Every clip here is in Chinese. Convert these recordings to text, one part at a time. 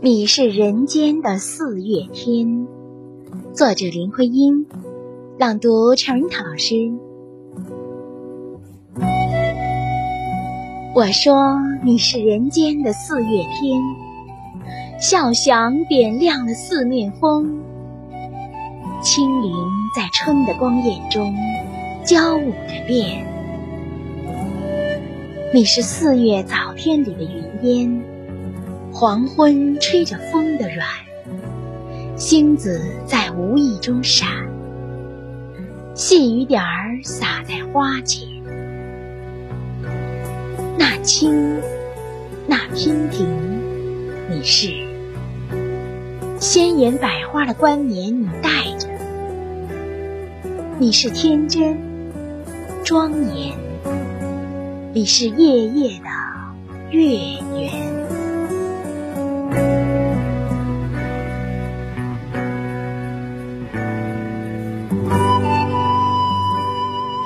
你是人间的四月天，作者林徽因，朗读陈涛老师。我说你是人间的四月天，笑响点亮了四面风，轻灵在春的光艳中交舞着变。你是四月早天里的云烟，黄昏吹着风的软，星子在无意中闪，细雨点儿洒在花前，那轻，那娉婷，你是鲜艳百花的冠冕，你戴着，你是天真，庄严。你是夜夜的月圆，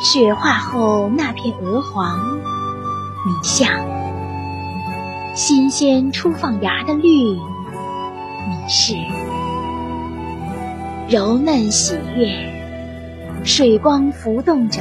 雪化后那片鹅黄，你像新鲜初放芽的绿，你是柔嫩喜悦，水光浮动着。